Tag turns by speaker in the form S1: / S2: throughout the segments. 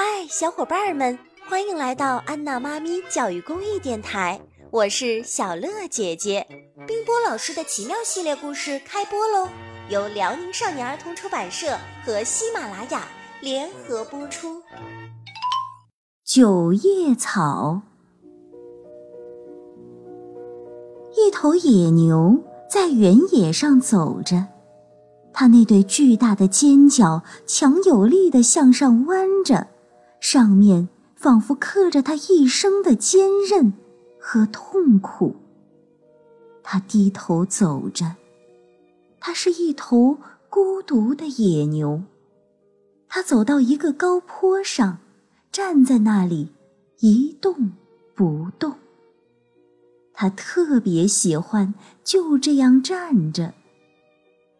S1: 嗨，小伙伴们，欢迎来到安娜妈咪教育公益电台，我是小乐姐姐。冰波老师的奇妙系列故事开播喽，由辽宁少年儿童出版社和喜马拉雅联合播出。
S2: 九叶草，一头野牛在原野上走着。它那对巨大的尖角强有力地向上弯着，上面仿佛刻着他一生的坚韧和痛苦。他低头走着，他是一头孤独的野牛。他走到一个高坡上，站在那里一动不动。他特别喜欢就这样站着。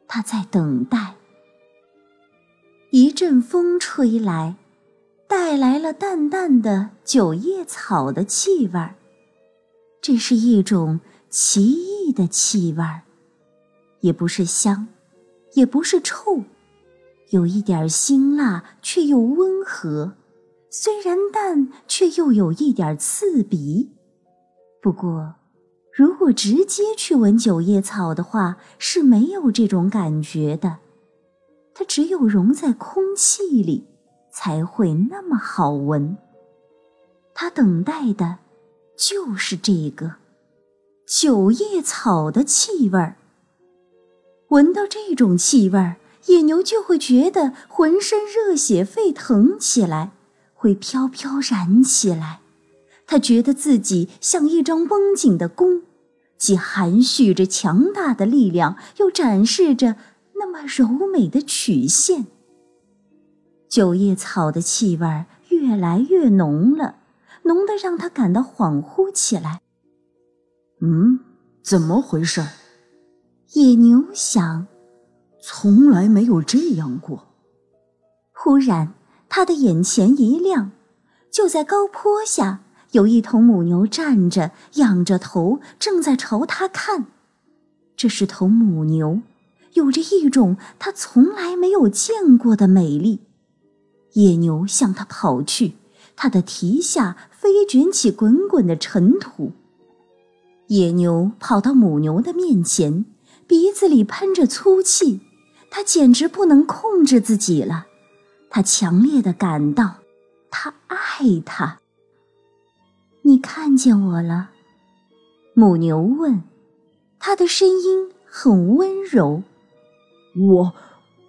S2: 他在等待。一阵风吹来，带来了淡淡的九叶草的气味儿。这是一种奇异的气味儿，也不是香，也不是臭，有一点辛辣，却又温和；虽然淡，却又有一点刺鼻。不过。如果直接去闻九叶草的话，是没有这种感觉的。它只有融在空气里，才会那么好闻。他等待的，就是这个九叶草的气味儿。闻到这种气味儿，野牛就会觉得浑身热血沸腾起来，会飘飘然起来。他觉得自己像一张绷紧的弓。既含蓄着强大的力量，又展示着那么柔美的曲线。九叶草的气味越来越浓了，浓得让他感到恍惚起来。
S3: 嗯，怎么回事？
S2: 野牛想，
S3: 从来没有这样过。
S2: 忽然，他的眼前一亮，就在高坡下。有一头母牛站着，仰着头，正在朝他看。这是头母牛，有着一种他从来没有见过的美丽。野牛向他跑去，他的蹄下飞卷起滚滚的尘土。野牛跑到母牛的面前，鼻子里喷着粗气，他简直不能控制自己了。他强烈的感到，他爱它。你看见我了，母牛问，它的声音很温柔。
S3: 我，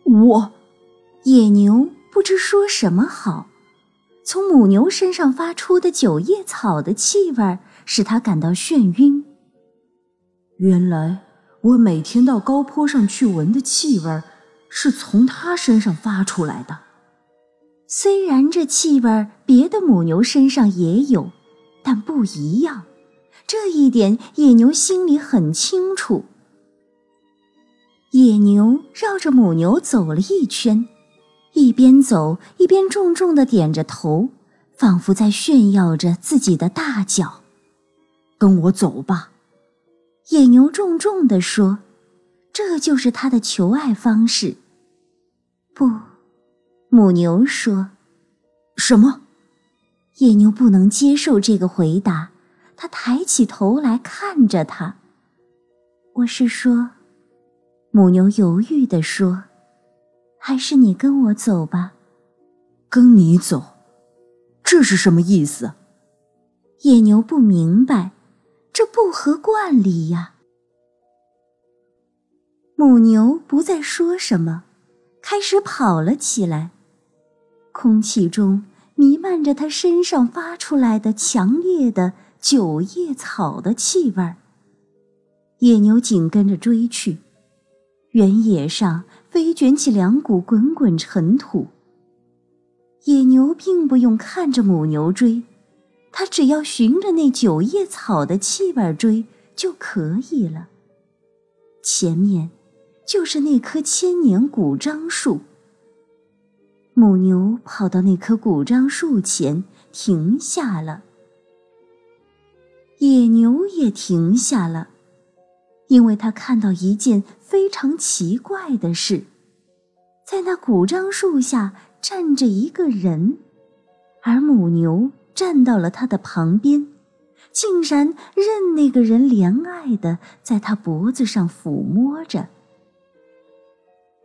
S3: 我，
S2: 野牛不知说什么好。从母牛身上发出的九叶草的气味使他感到眩晕。
S3: 原来我每天到高坡上去闻的气味是从它身上发出来的。
S2: 虽然这气味别的母牛身上也有。但不一样，这一点野牛心里很清楚。野牛绕着母牛走了一圈，一边走一边重重的点着头，仿佛在炫耀着自己的大脚。
S3: 跟我走吧，
S2: 野牛重重的说：“这就是他的求爱方式。”不，母牛说：“
S3: 什么？”
S2: 野牛不能接受这个回答，他抬起头来看着他。我是说，母牛犹豫地说：“还是你跟我走吧。”
S3: 跟你走，这是什么意思？
S2: 野牛不明白，这不合惯例呀。母牛不再说什么，开始跑了起来，空气中。弥漫着它身上发出来的强烈的九叶草的气味儿。野牛紧跟着追去，原野上飞卷起两股滚滚尘土。野牛并不用看着母牛追，它只要循着那九叶草的气味追就可以了。前面就是那棵千年古樟树。母牛跑到那棵古樟树前，停下了。野牛也停下了，因为他看到一件非常奇怪的事：在那古樟树下站着一个人，而母牛站到了他的旁边，竟然任那个人怜爱的在他脖子上抚摸着。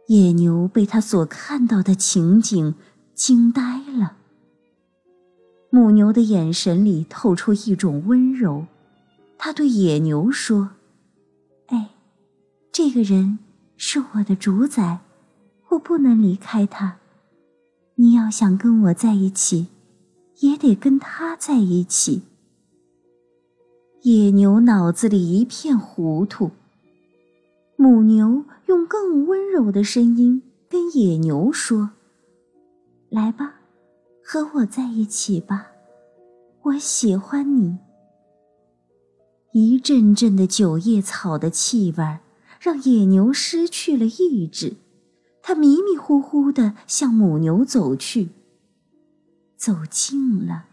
S2: 野牛被他所看到的情景惊呆了。母牛的眼神里透出一种温柔，他对野牛说：“，这个人是我的主宰，我不能离开他。你要想跟我在一起，也得跟他在一起。”野牛脑子里一片糊涂。母牛用更温柔的声音跟野牛说：“来吧，和我在一起吧，我喜欢你。”一阵阵的九叶草的气味让野牛失去了意志，它迷迷糊糊地向母牛走去。走近了，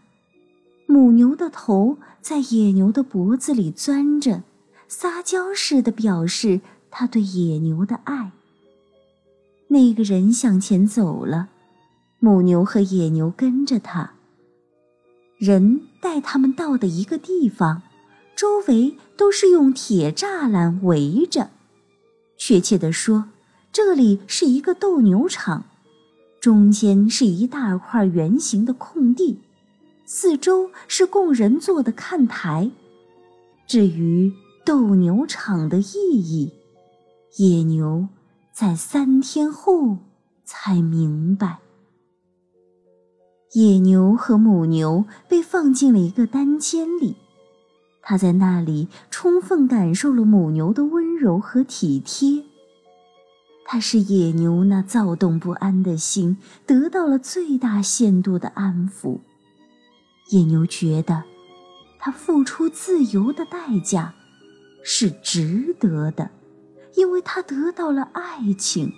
S2: 母牛的头在野牛的脖子里钻着，撒娇似的表示。他对野牛的爱。那个人向前走了，母牛和野牛跟着他。人带他们到的一个地方，周围都是用铁栅栏围着。确切地说，这里是一个斗牛场，中间是一大块圆形的空地，四周是供人坐的看台。至于斗牛场的意义，野牛在三天后才明白。野牛和母牛被放进了一个单间里，他在那里充分感受了母牛的温柔和体贴。他使野牛那躁动不安的心得到了最大限度的安抚。野牛觉得，他付出自由的代价是值得的。因为他得到了爱情。